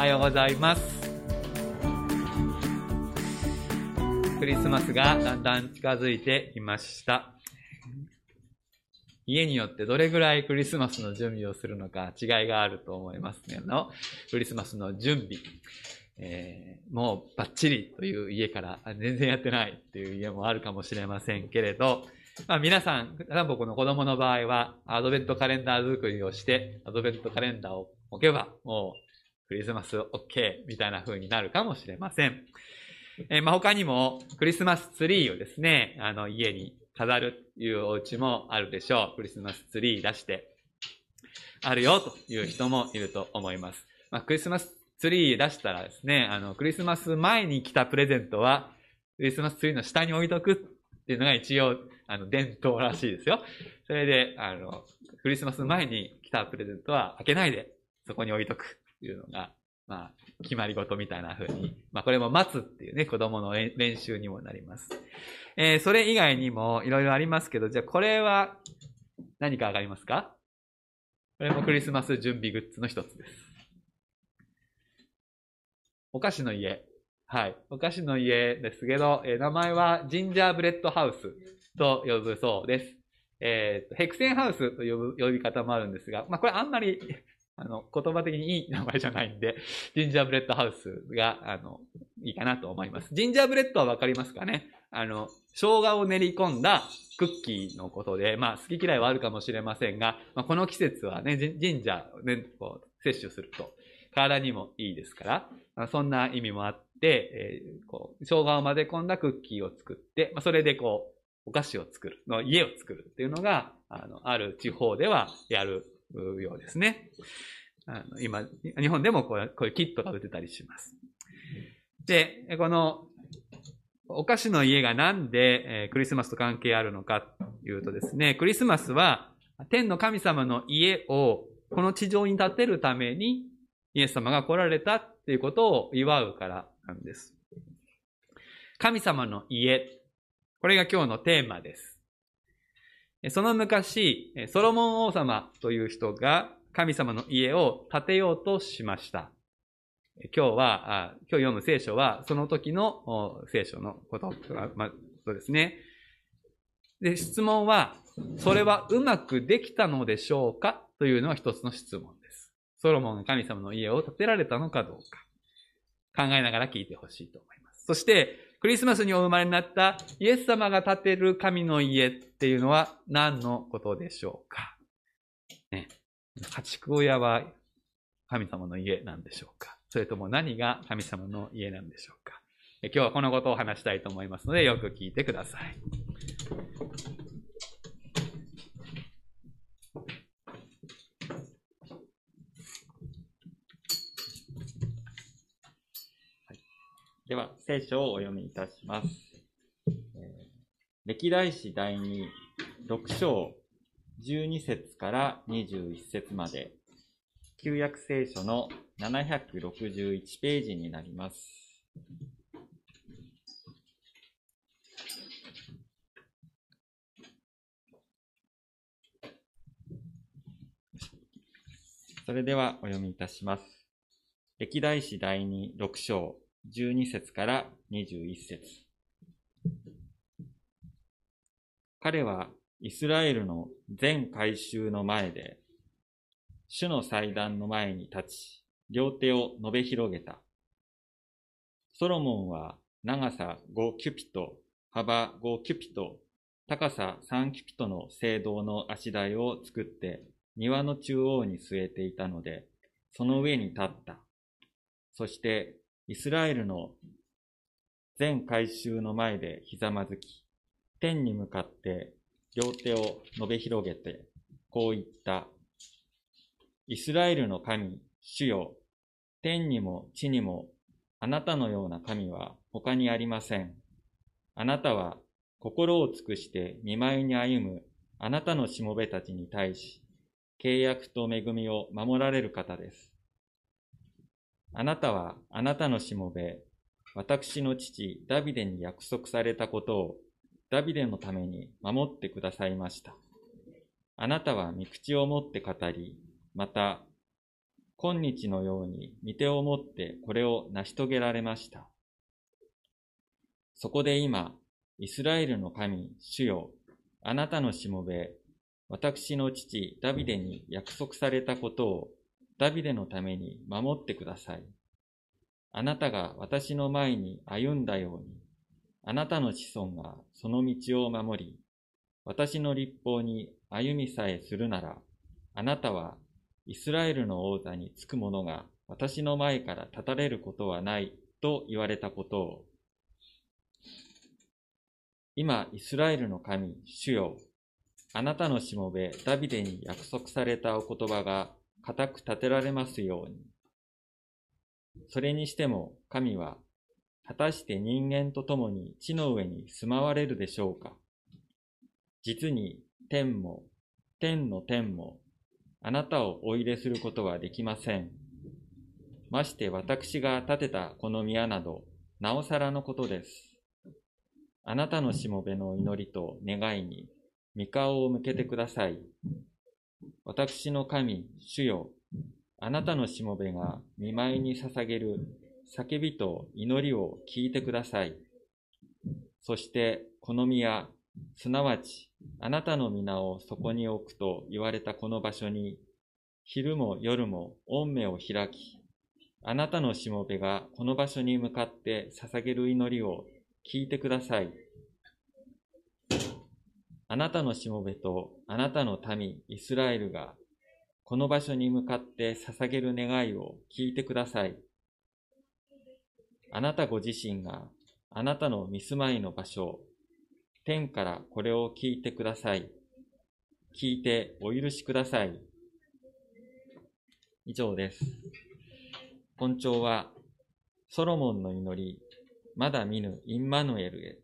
はようございます。クリスマスがだんだん近づいてきました。家によってどれぐらいクリスマスの準備をするのか違いがあると思いますけど、クリスマスの準備、えーもうバッチリという家から全然やってないっていう家もあるかもしれませんけれど、まあ皆さん、多分僕の子供の場合はアドベントカレンダー作りをして、アドベントカレンダーを置けばもうクリスマス OK みたいな風になるかもしれません。えーまあ他にもクリスマスツリーをですね、あの家に飾るというお家もあるでしょう。クリスマスツリー出してあるよという人もいると思います。まあクリスマスツリー出したらですね、あのクリスマス前に来たプレゼントはクリスマスツリーの下に置いとくっていうのが一応あの伝統らしいですよ。それで、あの、クリスマス前に来たプレゼントは開けないでそこに置いとくいうのが、まあ、決まり事みたいな風に、まあ、これも待つっていうね、子供の練習にもなります。えーそれ以外にもいろいろありますけど、じゃあこれは何かわかりますか？これもクリスマス準備グッズの一つです。お菓子の家。はい。お菓子の家ですけど、えー名前はジンジャーブレッドハウスと呼ぶそうです。えーと Hexenhaus と呼ぶ呼び方もあるんですが、まあこれあんまりあの、言葉的にいい名前じゃないんで、ジンジャーブレッドハウスが、あの、いいかなと思います。ジンジャーブレッドはわかりますかね？あの、生姜を練り込んだクッキーのことで、まあ、好き嫌いはあるかもしれませんが、まあ、この季節はね、ジンジャーをね、こう、摂取すると、体にもいいですから、まあそんな意味もあって、えーこう、生姜を混ぜ込んだクッキーを作って、まあ、それでこう、お菓子を作る、の家を作るっていうのが、あの、ある地方ではやるようですね。あの今、日本でもこうこういうキットが売ってたりします。で、この、お菓子の家がなんで、えクリスマスと関係あるのかというとですね、クリスマスは天の神様の家をこの地上に建てるためにイエス様が来られたっていうことを祝うからなんです。神様の家。これが今日のテーマです。その昔、ソロモン王様という人が神様の家を建てようとしました。今日は、今日読む聖書は、その時の聖書のこと、まあ、そうですね。で、質問は、それはうまくできたのでしょうか？というのは一つの質問です。ソロモンが神様の家を建てられたのかどうか。考えながら聞いてほしいと思います。そして、クリスマスにお生まれになったイエス様が建てる神の家っていうのは何のことでしょうか？ね。家畜親は神様の家なんでしょうか？それとも何が神様の家なんでしょうか？今日はこのことを話したいと思いますので、よく聞いてください。では、聖書をお読みいたします。えー歴代史第2、6章12節から21節まで、旧約聖書の761ページになります。それではお読みいたします。歴代史第2、6章12節から21節彼はイスラエルの全改宗の前で、主の祭壇の前に立ち、両手を伸べ広げた。ソロモンは長さ5キュピト、幅5キュピト、高さ3キュピトの聖堂の足台を作って庭の中央に据えていたので、その上に立った。そしてイスラエルの全改宗の前でひざまずき、天に向かって両手を伸べ広げて、こう言った。イスラエルの神、主よ、天にも地にも、あなたのような神は他にありません。あなたは心を尽くして見舞いに歩むあなたのしもべたちに対し、契約と恵みを守られる方です。あなたはあなたのしもべ、私の父ダビデに約束されたことをダビデのために守ってくださいました。あなたは御口を持って語り、また今日のように見てをもってこれを成し遂げられました。そこで今、イスラエルの神、主よ、あなたのしもべ、私の父ダビデに約束されたことをダビデのために守ってください。あなたが私の前に歩んだように、あなたの子孫がその道を守り、私の立法に歩みさえするなら、あなたはイスラエルの王座につく者が私の前から立たれることはないと言われたことを、今、イスラエルの神、主よ、あなたのしもべ、ダビデに約束されたお言葉が固く立てられますように。それにしても、神は、果たして人間と共に地の上に住まわれるでしょうか実に天も、天の天も、あなたをお入れすることはできません。まして私が建てたこの宮など、なおさらのことです。あなたのしもべの祈りと願いに、御顔を向けてください。私の神、主よ、あなたのしもべが見舞いに捧げる叫びと祈りを聞いてください。そして、この宮、すなわち、あなたの皆をそこに置くと言われたこの場所に、昼も夜も御目を開き、あなたのしもべがこの場所に向かって捧げる祈りを聞いてください。あなたのしもべとあなたの民、イスラエルが、この場所に向かって捧げる願いを聞いてください。あなたご自身があなたの見住まいの場所、天からこれを聞いてください。聞いてお許しください。以上です。本庁は、ソロモンの祈り、まだ見ぬインマヌエルへ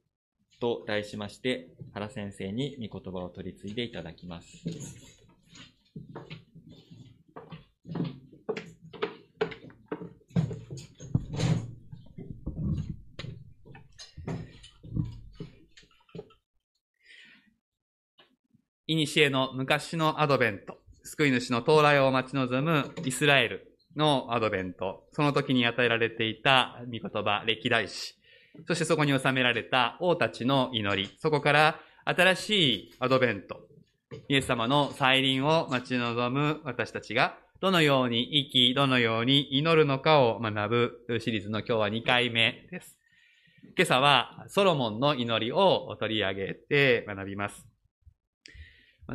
と題しまして、原先生に御言葉を取り継いでいただきます。いにしえの昔のアドベント、救い主の到来を待ち望むイスラエルのアドベント、その時に与えられていた御言葉、歴代史、そしてそこに収められた王たちの祈り、そこから新しいアドベント、イエス様の再臨を待ち望む私たちが、どのように生き、どのように祈るのかを学ぶシリーズの今日は2回目です。今朝はソロモンの祈りを取り上げて学びます。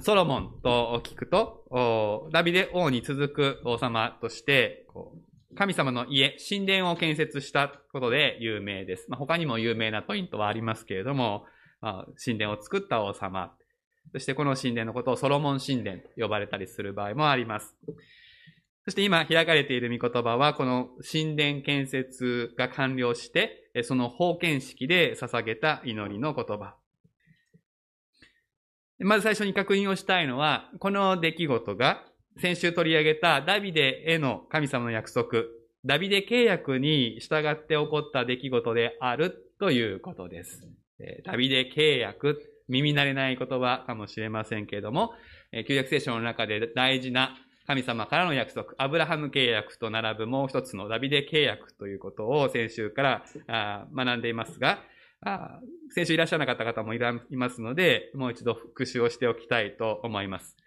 ソロモンと聞くと、ダビデ王に続く王様として、こう神様の家、神殿を建設したことで有名です。まあ、他にも有名なポイントはありますけれども、まあ、神殿を作った王様、そしてこの神殿のことをソロモン神殿と呼ばれたりする場合もあります。そして今開かれている御言葉は、この神殿建設が完了して、その封建式で捧げた祈りの言葉。まず最初に確認をしたいのは、この出来事が先週取り上げたダビデへの神様の約束、ダビデ契約に従って起こった出来事であるということです。ダビデ契約、耳慣れない言葉かもしれませんけれども、旧約聖書の中で大事な神様からの約束、アブラハム契約と並ぶもう一つのダビデ契約ということを先週から学んでいますが、先週いらっしゃらなかった方もいますので、もう一度復習をしておきたいと思います。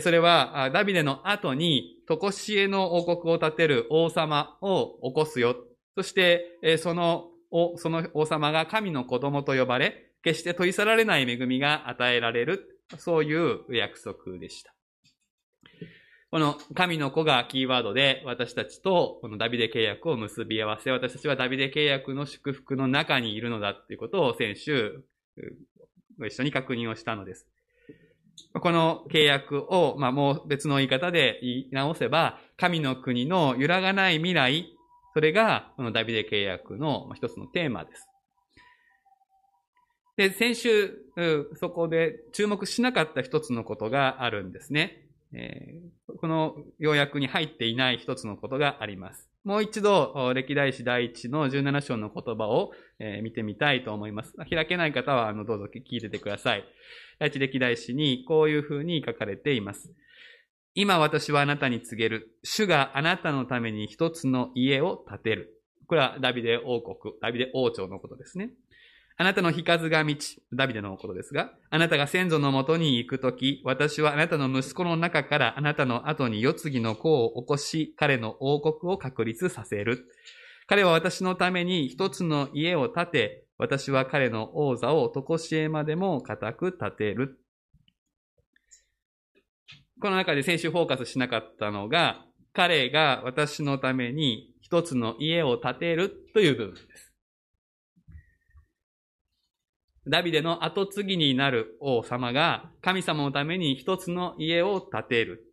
それは、ダビデの後に、とこしえの王国を建てる王様を起こすよ。そして、その、その王様が神の子供と呼ばれ、決して取り去られない恵みが与えられる。そういう約束でした。この神の子がキーワードで私たちとこのダビデ契約を結び合わせ、私たちはダビデ契約の祝福の中にいるのだということを先週ご一緒に確認をしたのです。この契約を、まあ、もう別の言い方で言い直せば、神の国の揺らがない未来、それがこのダビデ契約の一つのテーマです。で、先週、そこで注目しなかった一つのことがあるんですね。えー、この要約に入っていない一つのことがあります。もう一度、歴代史第一の17章の言葉を、えー、見てみたいと思います。開けない方は、あの、どうぞ聞いててください。第一歴代史にこういうふうに書かれています。今私はあなたに告げる。主があなたのために一つの家を建てる。これはダビデ王国、ダビデ王朝のことですね。あなたの日数が満ち、ダビデのことですが、あなたが先祖のもとに行くとき、私はあなたの息子の中からあなたの後に世継ぎの子を起こし、彼の王国を確立させる。彼は私のために一つの家を建て、私は彼の王座を常しえまでも固く建てる。この中で先週フォーカスしなかったのが、彼が私のために一つの家を建てるという部分です。ダビデの後継ぎになる王様が神様のために一つの家を建てる。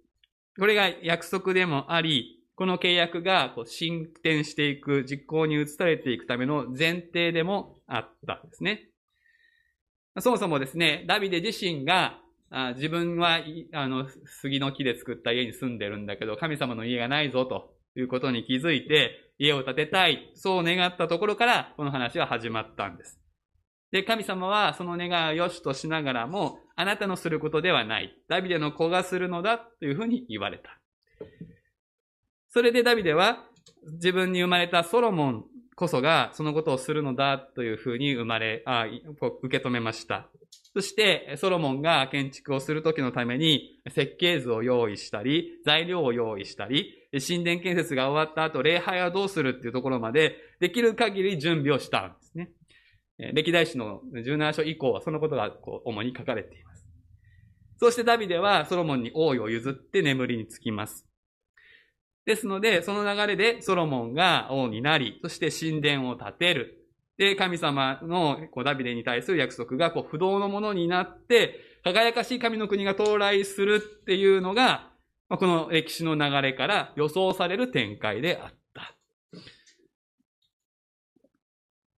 これが約束でもあり、この契約がこう進展していく、実行に移されていくための前提でもあったんですね。そもそもですね、ダビデ自身があ自分は、あの、杉の木で作った家に住んでるんだけど、神様の家がないぞということに気づいて、家を建てたい、そう願ったところから、この話は始まったんです。で、神様はその願いを良しとしながらも、あなたのすることではない。ダビデの子がするのだというふうに言われた。それでダビデは自分に生まれたソロモンこそがそのことをするのだというふうに生まれ、あ受け止めました。そして、ソロモンが建築をするときのために、設計図を用意したり、材料を用意したり、神殿建設が終わった後、礼拝はどうするっていうところまで、できる限り準備をしたんで。歴代史の17章以降はそのことがこう主に書かれています。そしてダビデはソロモンに王位を譲って眠りにつきます。ですので、その流れでソロモンが王になり、そして神殿を建てる。で、神様のこうダビデに対する約束がこう不動のものになって、輝かしい神の国が到来するっていうのが、この歴史の流れから予想される展開であった。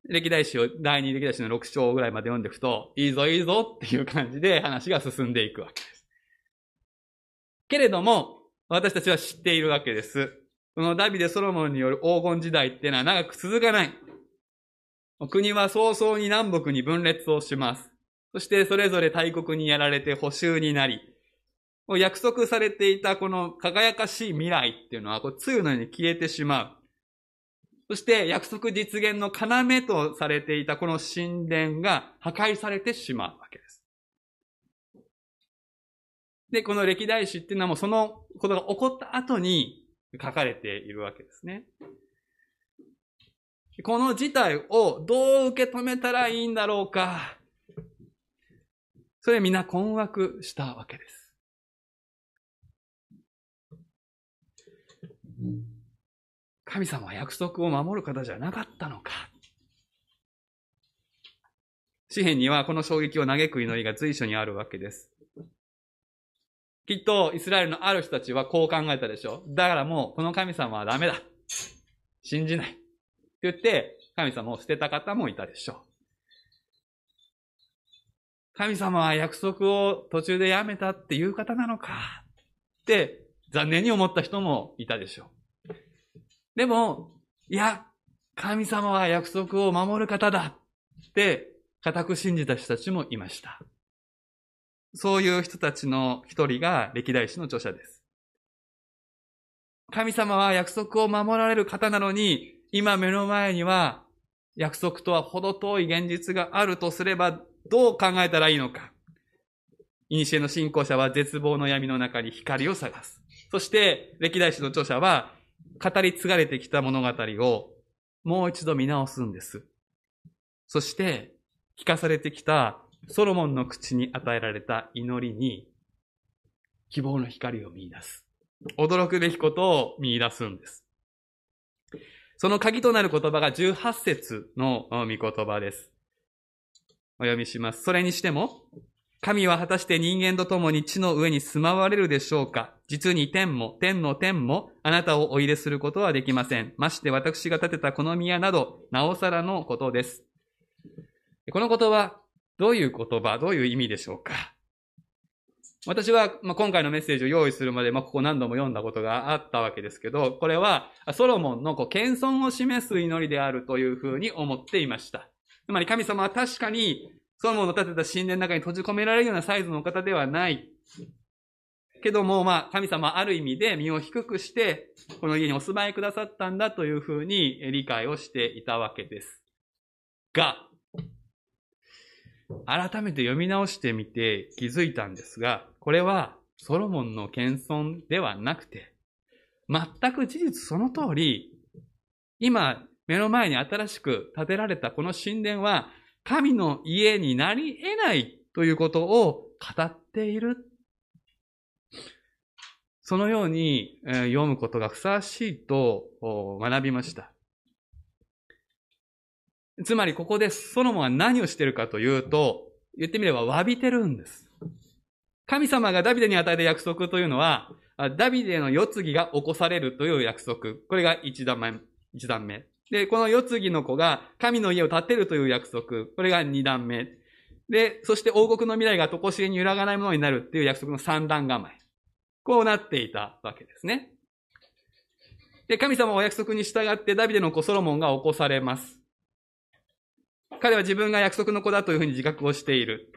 歴代史を、第二歴代史の6章ぐらいまで読んでいくと、いいぞいいぞっていう感じで話が進んでいくわけです。けれども、私たちは知っているわけです。このダビデ・ソロモンによる黄金時代っていうのは長く続かない。国は早々に南北に分裂をします。そしてそれぞれ大国にやられて補修になり、約束されていたこの輝かしい未来っていうのは、こう、つゆのように消えてしまう。そして約束実現の要とされていたこの神殿が破壊されてしまうわけです。で、この歴代史っていうのはもうそのことが起こった後に書かれているわけですね。この事態をどう受け止めたらいいんだろうか。それ皆困惑したわけです。神様は約束を守る方じゃなかったのか。詩篇にはこの衝撃を嘆く祈りが随所にあるわけです。きっとイスラエルのある人たちはこう考えたでしょう。だからもうこの神様はダメだ。信じない。って言って、神様を捨てた方もいたでしょう。神様は約束を途中でやめたっていう方なのかって残念に思った人もいたでしょう。でも、いや、神様は約束を守る方だって固く信じた人たちもいました。そういう人たちの一人が歴代史の著者です。神様は約束を守られる方なのに、今目の前には約束とは程遠い現実があるとすればどう考えたらいいのか。古の信仰者は絶望の闇の中に光を探す。そして歴代史の著者は語り継がれてきた物語をもう一度見直すんです。そして聞かされてきたソロモンの口に与えられた祈りに希望の光を見出す。驚くべきことを見出すんです。その鍵となる言葉が18節の御言葉です。お読みします。それにしても、神は果たして人間と共に地の上に住まわれるでしょうか？実に天も、天の天も、あなたをお入れすることはできません。まして私が建てたこの宮など、なおさらのことです。この言葉、どういう言葉、どういう意味でしょうか？私は、まあ、今回のメッセージを用意するまで、まあ、ここ何度も読んだことがあったわけですけど、これは、ソロモンのこう謙遜を示す祈りであるというふうに思っていました。つまり神様は確かに、ソロモンの建てた神殿の中に閉じ込められるようなサイズの方ではない。けども、まあ、神様ある意味で身を低くして、この家にお住まいくださったんだというふうに理解をしていたわけです。が、改めて読み直してみて気づいたんですが、これはソロモンの謙遜ではなくて、全く事実その通り、今目の前に新しく建てられたこの神殿は神の家になり得ないということを語っている。そのように読むことがふさわしいと学びました。つまりここでソロモンは何をしているかというと、言ってみれば詫びてるんです。神様がダビデに与えた約束というのは、ダビデの世継ぎが起こされるという約束。これが一段目。一段目。で、この世継ぎの子が神の家を建てるという約束。これが二段目。で、そして王国の未来が常しえに揺らがないものになるっていう約束の三段構え。こうなっていたわけですね。で、神様はお約束に従ってダビデの子ソロモンが起こされます。彼は自分が約束の子だというふうに自覚をしている。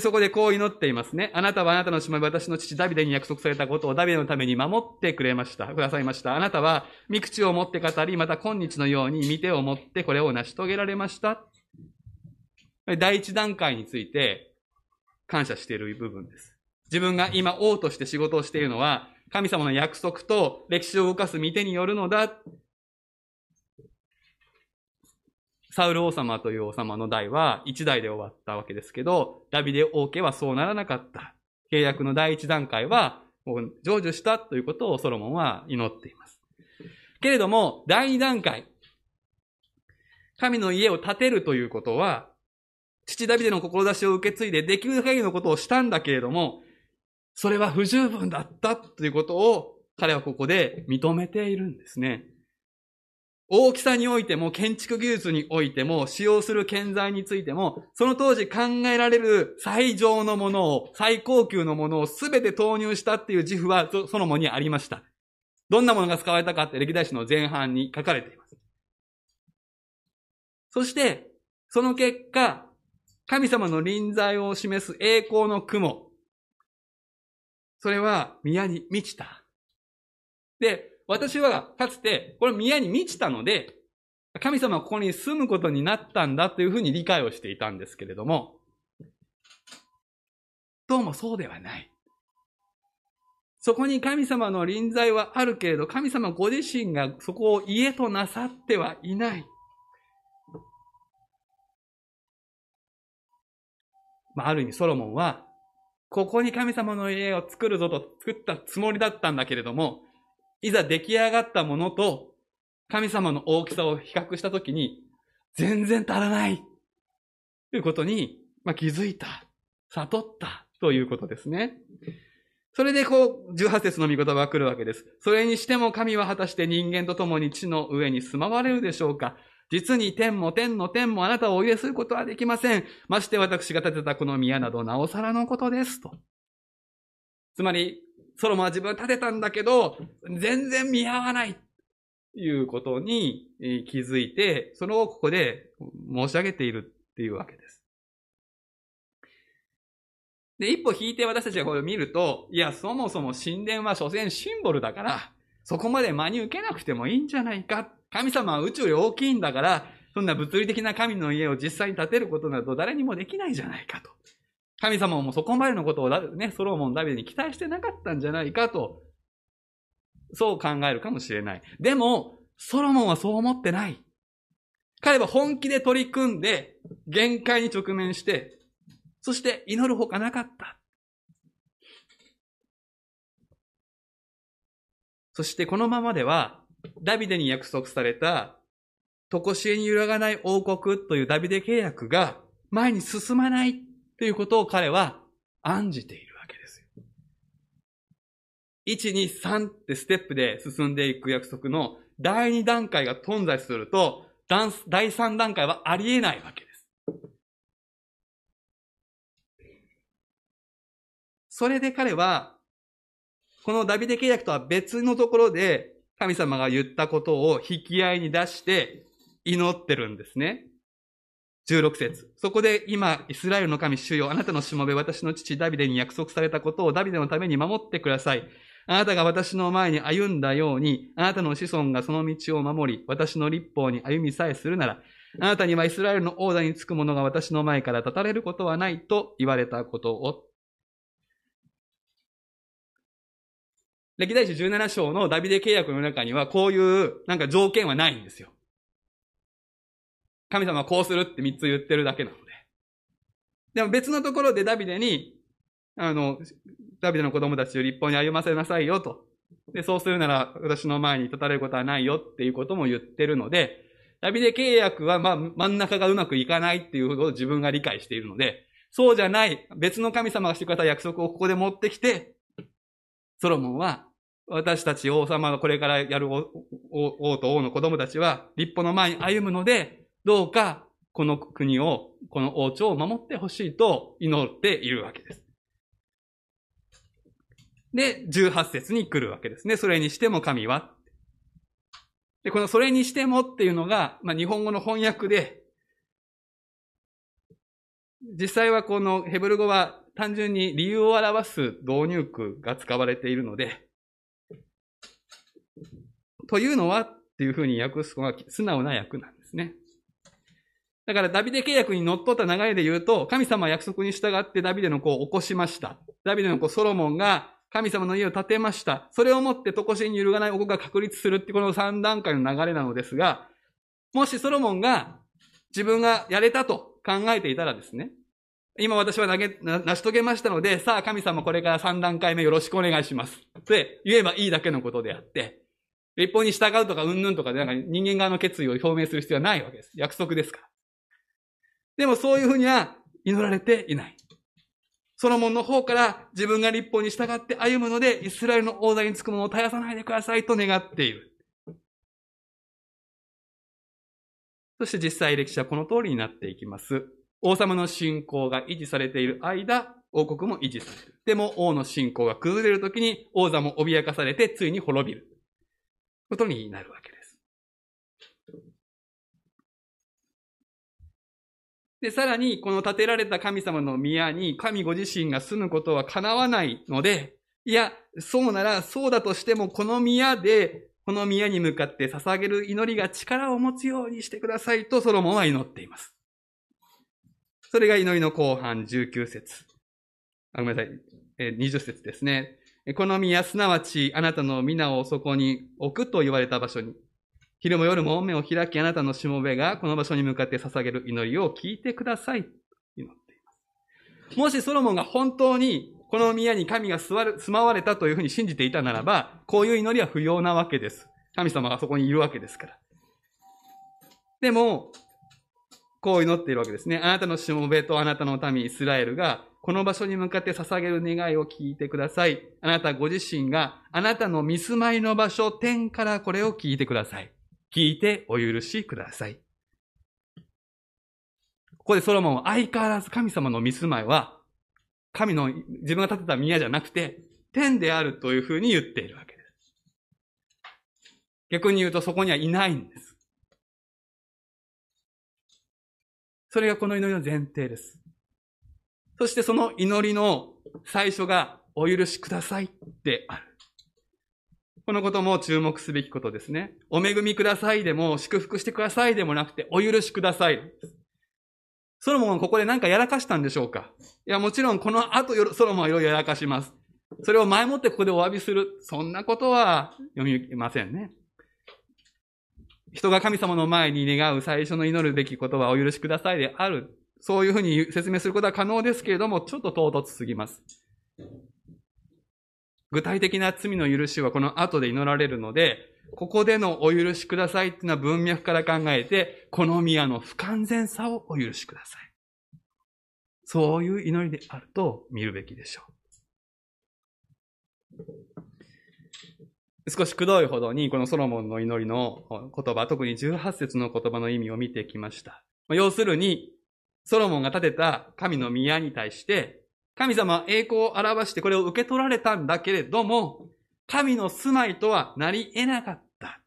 そこでこう祈っていますね。あなたはあなたの島私の父ダビデに約束されたことをダビデのために守ってくれました。くださいました。あなたは見口を持って語り、また今日のように見てを持ってこれを成し遂げられました。第一段階について感謝している部分です。自分が今王として仕事をしているのは、神様の約束と歴史を動かす見てによるのだ。サウル王様という王様の代は一代で終わったわけですけど、ダビデ王家はそうならなかった。契約の第一段階は、もう成就したということをソロモンは祈っています。けれども、第二段階、神の家を建てるということは、父ダビデの志を受け継いでできる限りのことをしたんだけれども、それは不十分だったということを彼はここで認めているんですね。大きさにおいても、建築技術においても、使用する建材についても、その当時考えられる最上のものを、最高級のものを全て投入したっていう自負はそのもにありました。どんなものが使われたかって歴代史の前半に書かれています。そして、その結果、神様の臨在を示す栄光の雲。それは宮に満ちた。で、私はかつて、これ宮に満ちたので、神様はここに住むことになったんだというふうに理解をしていたんですけれども、どうもそうではない。そこに神様の臨在はあるけれど、神様ご自身がそこを家となさってはいない。まあ、ある意味ソロモンは、ここに神様の家を作るぞと作ったつもりだったんだけれども、いざ出来上がったものと神様の大きさを比較したときに、全然足らないということに、まあ、気づいた、悟ったということですね。それでこう、18節の御言葉が来るわけです。それにしても神は果たして人間と共に地の上に住まわれるでしょうか実に天も天の天もあなたをお入れすることはできません。まして私が建てたこの宮などなおさらのことです。と。つまり、ソロモンは自分は建てたんだけど、全然見合わない。ということに気づいて、それをここで申し上げているっていうわけです。で、一歩引いて私たちがこれを見ると、いや、そもそも神殿は所詮シンボルだから、そこまで真に受けなくてもいいんじゃないか。神様は宇宙より大きいんだから、そんな物理的な神の家を実際に建てることなど誰にもできないじゃないかと。神様もそこまでのことをね、ソロモン、ダビデに期待してなかったんじゃないかと、そう考えるかもしれない。でも、ソロモンはそう思ってない。彼は本気で取り組んで、限界に直面して、そして祈るほかなかった。そしてこのままでは、ダビデに約束された、とこしえに揺らがない王国というダビデ契約が前に進まないということを彼は案じているわけですよ。1、2、3ってステップで進んでいく約束の第2段階が頓在すると、第3段階はありえないわけです。それで彼は、このダビデ契約とは別のところで神様が言ったことを引き合いに出して祈ってるんですね。16節そこで今、イスラエルの神主よ、あなたのしもべ、私の父ダビデに約束されたことをダビデのために守ってください。あなたが私の前に歩んだように、あなたの子孫がその道を守り、私の立法に歩みさえするなら、あなたにはイスラエルの王座につく者が私の前から立たれることはないと言われたことを。歴代史17章のダビデ契約の中にはこういうなんか条件はないんですよ。神様はこうするって三つ言ってるだけなので。でも別のところでダビデに、あの、ダビデの子供たちを立法に歩ませなさいよと。で、そうするなら私の前に立たれることはないよっていうことも言ってるので、ダビデ契約はまあ真ん中がうまくいかないっていうことを自分が理解しているので、そうじゃない別の神様がしてくれた約束をここで持ってきて、ソロモンは私たち王様がこれからやる王と王の子供たちは立法の前に歩むので、どうかこの国を、この王朝を守ってほしいと祈っているわけです。で、18節に来るわけですね。それにしても神は。で、このそれにしてもっていうのが、まあ、日本語の翻訳で、実際はこのヘブル語は単純に理由を表す導入句が使われているので、というのはっていうふうに訳すのは素直な訳なんですね。だからダビデ契約に則っった流れで言うと、神様は約束に従ってダビデの子を起こしました。ダビデの子ソロモンが神様の家を建てました。それをもってとこしに揺るがない王国が確立するってこの3段階の流れなのですが、もしソロモンが自分がやれたと考えていたらですね、今私は投げ、成し遂げましたので、さあ神様これから3段階目よろしくお願いします。って言えばいいだけのことであって、立法に従うとかうんぬんとかでなんか人間側の決意を表明する必要はないわけです。約束ですから。でもそういうふうには祈られていない。ソロモンの方から自分が立法に従って歩むので、イスラエルの王座につくものを絶やさないでくださいと願っている。そして実際歴史はこの通りになっていきます。王様の信仰が維持されている間、王国も維持される。でも王の信仰が崩れるときに王座も脅かされてついに滅びる。ことになるわけです。で、さらに、この建てられた神様の宮に神ご自身が住むことは叶わないので、いや、そうなら、そうだとしても、この宮で、この宮に向かって捧げる祈りが力を持つようにしてくださいとソロモンは祈っています。それが祈りの後半19節あ、ごめんなさい。え20節ですね。この宮、すなわちあなたの皆をそこに置くと言われた場所に、昼も夜も目を開き、あなたのしもべがこの場所に向かって捧げる祈りを聞いてください。祈っています。もしソロモンが本当にこの宮に神が座る、住まわれたというふうに信じていたならば、こういう祈りは不要なわけです。神様がそこにいるわけですから。でも、こう祈っているわけですね。あなたのしもべとあなたの民イスラエルが、この場所に向かって捧げる願いを聞いてください。あなたご自身が、あなたの見住まいの場所、天からこれを聞いてください。聞いてお許しください。ここでソロモンは相変わらず神様の見住まいは、神の自分が建てた宮じゃなくて、天であるというふうに言っているわけです。逆に言うとそこにはいないんです。それがこの祈りの前提です。そしてその祈りの最初がお許しくださいである。このことも注目すべきことですね。お恵みくださいでも、祝福してくださいでもなくて、お許しください。ソロモンはここで何かやらかしたんでしょうか？いや、もちろんこの後、ソロモンはいろいろやらかします。それを前もってここでお詫びする。そんなことは読みませんね。人が神様の前に願う最初の祈るべきことはお許しくださいである。そういうふうに説明することは可能ですけれども、ちょっと唐突すぎます。具体的な罪の許しはこの後で祈られるので、ここでのお許しくださいっていうのは文脈から考えて、この宮の不完全さをお許しください。そういう祈りであると見るべきでしょう。少しくどいほどにこのソロモンの祈りの言葉、特に18節の言葉の意味を見てきました。要するに、ソロモンが建てた神の宮に対して、神様は栄光を表してこれを受け取られたんだけれども、神の住まいとはなり得なかった。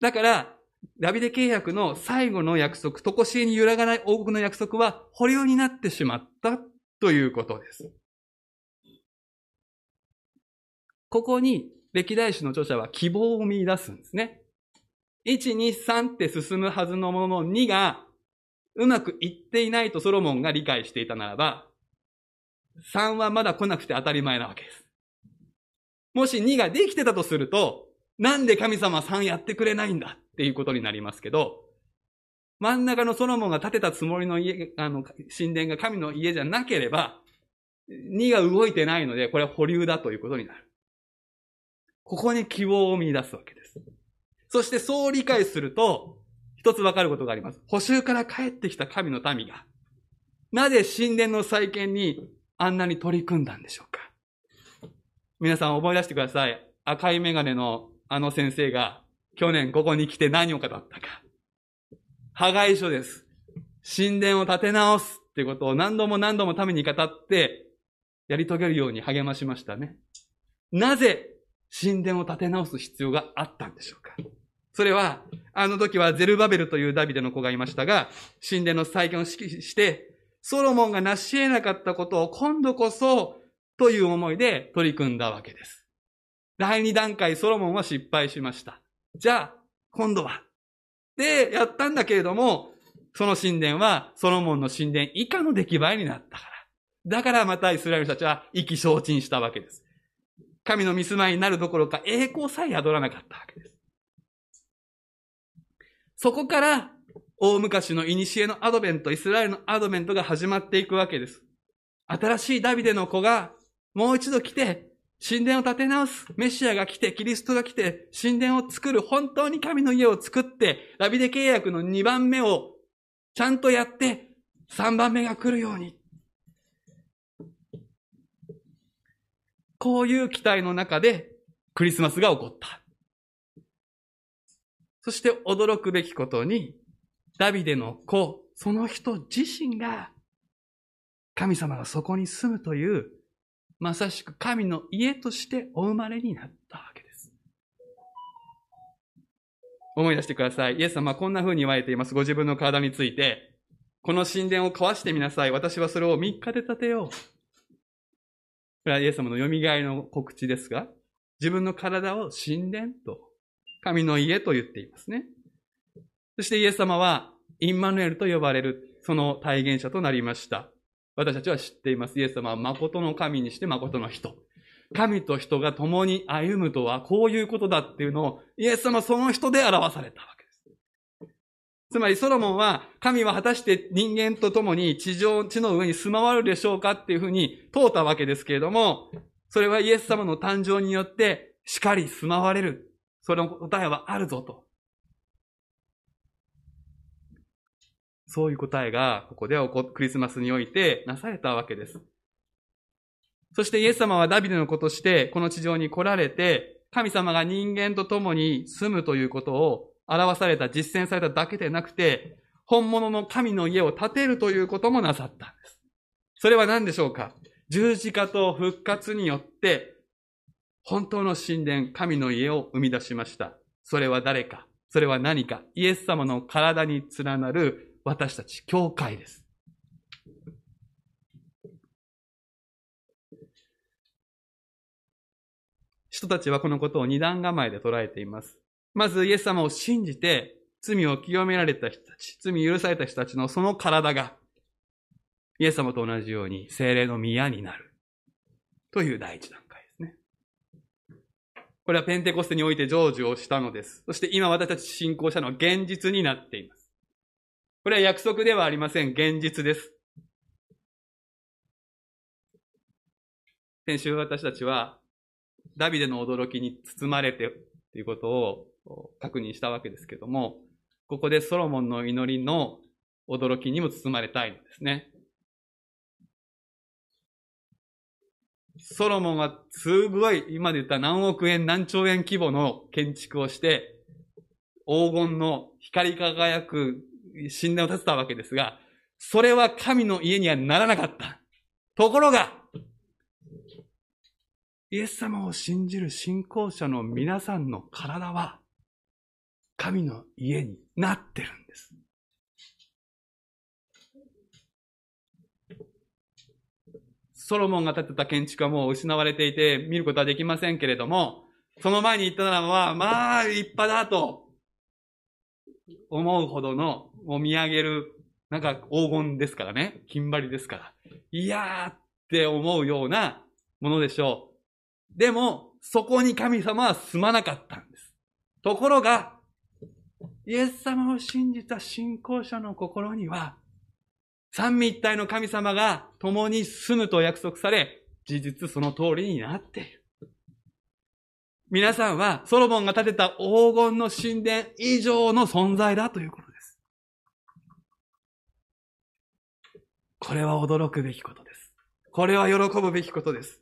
だから、ダビデ契約の最後の約束、とこしえに揺らがない王国の約束は保留になってしまったということです。ここに歴代史の著者は希望を見出すんですね。1、2、3って進むはずのものの2がうまくいっていないとソロモンが理解していたならば、3はまだ来なくて当たり前なわけです。もし2ができてたとすると、なんで神様は3やってくれないんだっていうことになりますけど、真ん中のソロモンが建てたつもりの家、あの、神殿が神の家じゃなければ、2が動いてないので、これは保留だということになる。ここに希望を見出すわけです。そしてそう理解すると、一つわかることがあります。補修から帰ってきた神の民が、なぜ神殿の再建にあんなに取り組んだんでしょうか？皆さん思い出してください。赤いメガネのあの先生が去年ここに来て何を語ったか。破壊書です。神殿を建て直すっていうことを何度も何度もために語ってやり遂げるように励ましましたね。なぜ神殿を建て直す必要があったんでしょうか？それは、あの時はゼルバベルというダビデの子がいましたが、神殿の再建を指揮して、ソロモンが成し得なかったことを今度こそという思いで取り組んだわけです。第二段階ソロモンは失敗しました。じゃあ、今度は。で、やったんだけれども、その神殿はソロモンの神殿以下の出来栄えになったから。だからまたイスラエルたちは意気消沈したわけです。神の見住まいになるどころか栄光さえ宿らなかったわけです。そこから、大昔の古のアドベント、イスラエルのアドベントが始まっていくわけです。新しいダビデの子が、もう一度来て、神殿を建て直す。メシアが来て、キリストが来て、神殿を作る。本当に神の家を作って、ダビデ契約の2番目をちゃんとやって、3番目が来るように。こういう期待の中でクリスマスが起こった。そして驚くべきことに、ダビデの子、その人自身が、神様がそこに住むという、まさしく神の家としてお生まれになったわけです。思い出してください。イエス様はこんな風に言われています。ご自分の体について。この神殿を壊してみなさい。私はそれを3日で建てよう。これはイエス様の蘇りの告知ですが、自分の体を神殿と神の家と言っていますね。そしてイエス様は、インマヌエルと呼ばれる、その体現者となりました。私たちは知っています。イエス様は誠の神にして誠の人。神と人が共に歩むとはこういうことだっていうのを、イエス様その人で表されたわけです。つまりソロモンは、神は果たして人間と共に地上、地の上に住まわるでしょうかっていうふうに問うたわけですけれども、それはイエス様の誕生によって、しかり住まわれる。その答えはあるぞと。そういう答えが、ここではクリスマスにおいてなされたわけです。そしてイエス様はダビデの子として、この地上に来られて、神様が人間と共に住むということを表された、実践されただけでなくて、本物の神の家を建てるということもなさったんです。それは何でしょうか？十字架と復活によって、本当の神殿、神の家を生み出しました。それは誰か？それは何か？イエス様の体に連なる私たち、教会です。人たちはこのことを二段構えで捉えています。まず、イエス様を信じて、罪を清められた人たち、罪許された人たちのその体が、イエス様と同じように精霊の宮になる。という第一弾。これはペンテコステにおいて成就をしたのです。そして今私たち信仰者の現実になっています。これは約束ではありません。現実です。先週私たちは、ダビデの驚きに包まれてということを確認したわけですけども、ここでソロモンの祈りの驚きにも包まれたいのですね。ソロモンはすごい、今で言った何億円、何兆円規模の建築をして、黄金の光り輝く神殿を建てたわけですが、それは神の家にはならなかった。ところが、イエス様を信じる信仰者の皆さんの体は、神の家になってるんです。ソロモンが建てた建築はもう失われていて見ることはできませんけれども、その前に言ったのは、まあ、立派だと思うほどの、もう見上げる、なんか黄金ですからね。金張りですから。いやーって思うようなものでしょう。でも、そこに神様は住まなかったんです。ところが、イエス様を信じた信仰者の心には、三位一体の神様が共に住むと約束され、事実その通りになっている。皆さんはソロモンが建てた黄金の神殿以上の存在だということです。これは驚くべきことです。これは喜ぶべきことです。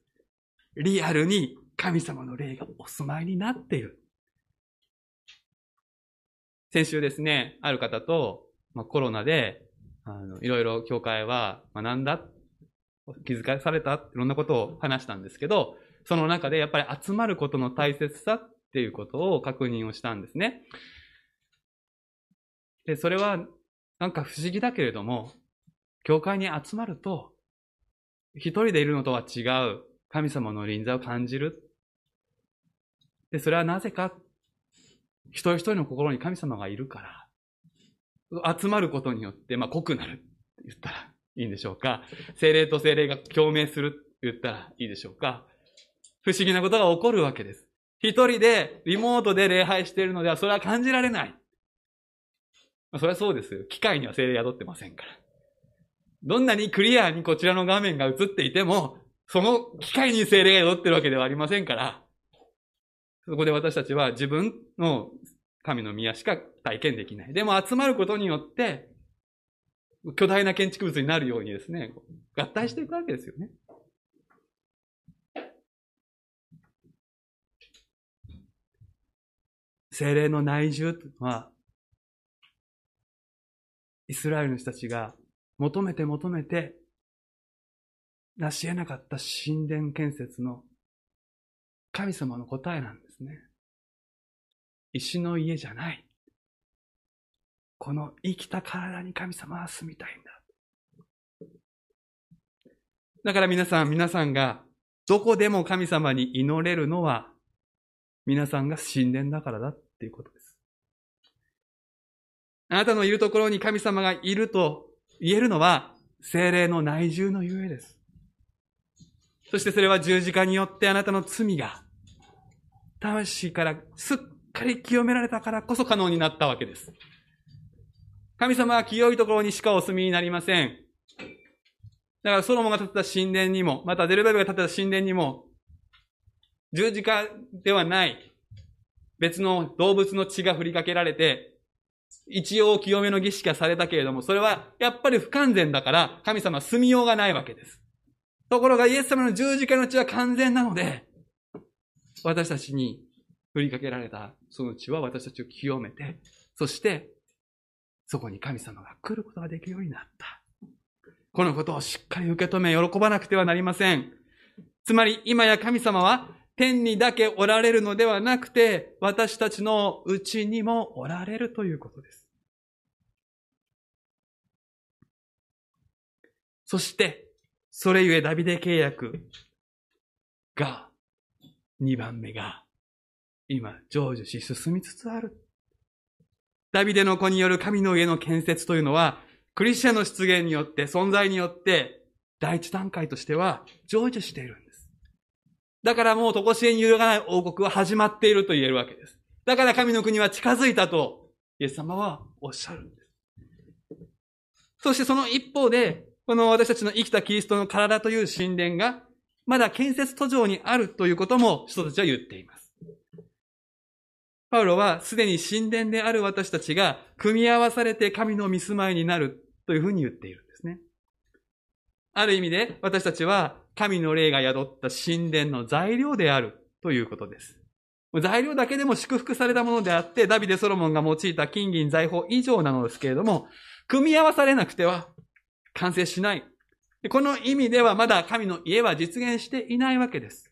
リアルに神様の霊がお住まいになっている。先週ですね、ある方と、まあ、コロナで、あの、いろいろ教会は学んだ、気づかされた、いろんなことを話したんですけど、その中でやっぱり集まることの大切さっていうことを確認をしたんですね。で、それはなんか不思議だけれども、教会に集まると、一人でいるのとは違う神様の臨在を感じる。で、それはなぜか、一人一人の心に神様がいるから、集まることによって、まあ、濃くなるって言ったらいいんでしょうか。精霊と精霊が共鳴するって言ったらいいでしょうか。不思議なことが起こるわけです。一人でリモートで礼拝しているのではそれは感じられない。それはそうですよ。機械には精霊宿ってませんから。どんなにクリアにこちらの画面が映っていても、その機械に精霊が宿ってるわけではありませんから、そこで私たちは自分の神の宮しか体験できない。でも集まることによって、巨大な建築物になるようにですね、合体していくわけですよね。精霊の内住というのは、イスラエルの人たちが求めて求めて成し得なかった神殿建設の神様の答えなんですね。石の家じゃない。この生きた体に神様は住みたいんだ。だから皆さん、皆さんがどこでも神様に祈れるのは皆さんが神殿だからだっていうことです。あなたのいるところに神様がいると言えるのは、精霊の内住のゆえです。そしてそれは十字架によってあなたの罪が、魂からすっかり清められたからこそ可能になったわけです。神様は清いところにしかお住みになりません。だからソロモンが建てた神殿にも、またデルベルが建てた神殿にも、十字架ではない、別の動物の血が振りかけられて、一応清めの儀式がされたけれども、それはやっぱり不完全だから、神様は住みようがないわけです。ところがイエス様の十字架の血は完全なので、私たちに振りかけられたその血は私たちを清めて、そして、そこに神様が来ることができるようになった。このことをしっかり受け止め、喜ばなくてはなりません。つまり、今や神様は天にだけおられるのではなくて、私たちのうちにもおられるということです。そして、それゆえダビデ契約が、2番目が、今、成就し進みつつある。ダビデの子による神の家の建設というのは、クリスチャンの出現によって、存在によって、第一段階としては成就している。だからもう常しえに揺るがない王国は始まっていると言えるわけです。だから神の国は近づいたと、イエス様はおっしゃるんです。そしてその一方で、この私たちの生きたキリストの体という神殿が、まだ建設途上にあるということも人たちは言っています。パウロはすでに神殿である私たちが組み合わされて神の見住まいになるというふうに言っているんですね。ある意味で私たちは神の霊が宿った神殿の材料であるということです。材料だけでも祝福されたものであって、ダビデ・ソロモンが用いた金銀財宝以上なのですけれども、組み合わされなくては完成しない。この意味ではまだ神の家は実現していないわけです。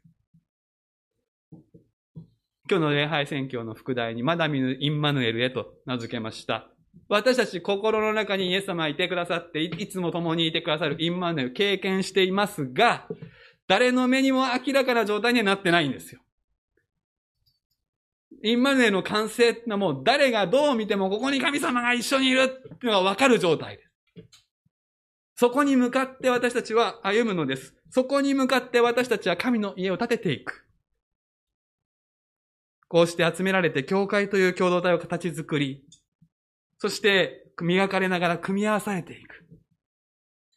今日の礼拝宣教の副題にまだ見ぬインマヌエルへと名付けました。私たち心の中にイエス様がいてくださって、いつも共にいてくださるインマヌエル経験していますが、誰の目にも明らかな状態にはなってないんですよ。インマヌエの完成ってのはもう誰がどう見てもここに神様が一緒にいるっていうのがわかる状態です。そこに向かって私たちは歩むのです。そこに向かって私たちは神の家を建てていく。こうして集められて教会という共同体を形作り、そして磨かれながら組み合わされていく。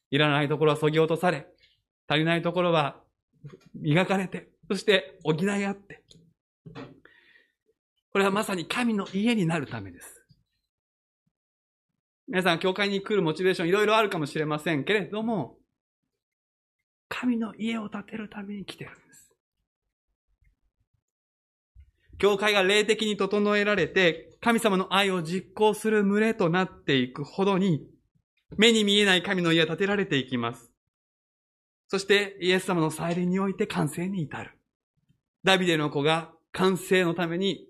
いらないところは削ぎ落とされ、足りないところは磨かれて、そして補い合って。これはまさに神の家になるためです。皆さん、教会に来るモチベーションいろいろあるかもしれませんけれども、神の家を建てるために来てるんです。教会が霊的に整えられて、神様の愛を実行する群れとなっていくほどに、目に見えない神の家は建てられていきます。そしてイエス様の再臨において完成に至る。ダビデの子が完成のために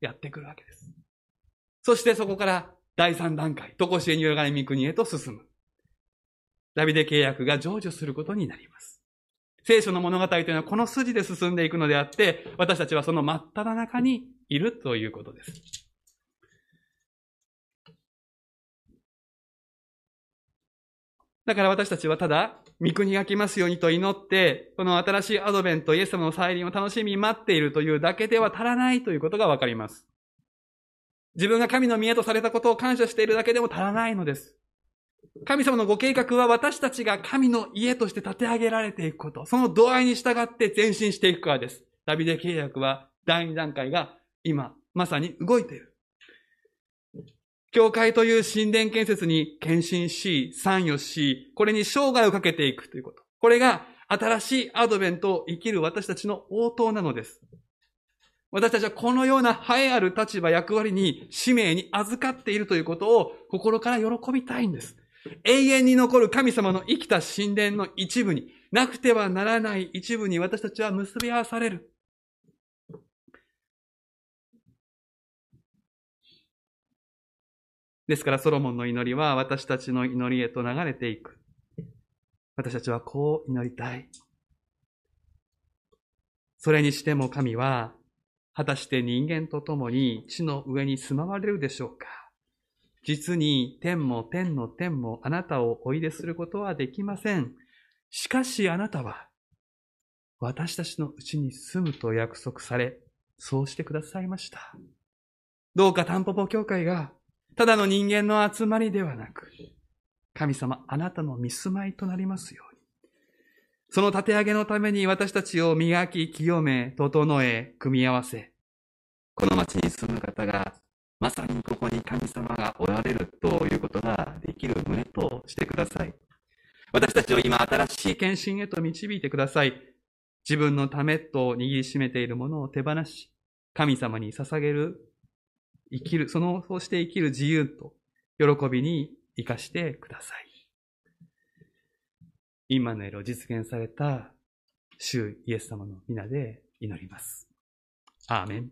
やってくるわけです。そしてそこから第三段階、とこしえによらがれ御国へと進む。ダビデ契約が成就することになります。聖書の物語というのはこの筋で進んでいくのであって、私たちはその真っ只中にいるということです。だから私たちはただ、御国が来ますようにと祈って、この新しいアドベント、イエス様の再臨を楽しみに待っているというだけでは足らないということがわかります。自分が神の見栄とされたことを感謝しているだけでも足らないのです。神様のご計画は私たちが神の家として建て上げられていくこと、その度合いに従って前進していくからです。ダビデ契約は第二段階が今、まさに動いている。教会という神殿建設に献身し、参与し、これに生涯をかけていくということ。これが新しいアドベントを生きる私たちの応答なのです。私たちはこのような栄えある立場、役割に、使命に預かっているということを心から喜びたいんです。永遠に残る神様の生きた神殿の一部に、なくてはならない一部に私たちは結び合わされる。ですからソロモンの祈りは私たちの祈りへと流れていく。私たちはこう祈りたい。それにしても神は、果たして人間と共に地の上に住まわれるでしょうか実に天も天の天もあなたをおいですることはできません。しかしあなたは私たちのうちに住むと約束され、そうしてくださいました。どうかタンポポ教会がただの人間の集まりではなく、神様あなたの見住まいとなりますように。その立て上げのために私たちを磨き、清め、整え、組み合わせ、この町に住む方がまさにここに神様がおられるということができる胸としてください。私たちを今新しい献身へと導いてください。自分のためと握りしめているものを手放し、神様に捧げる、生きる、その、そうして生きる自由と喜びに生かしてください。今のエロ実現された主イエス様の皆で祈ります。アーメン。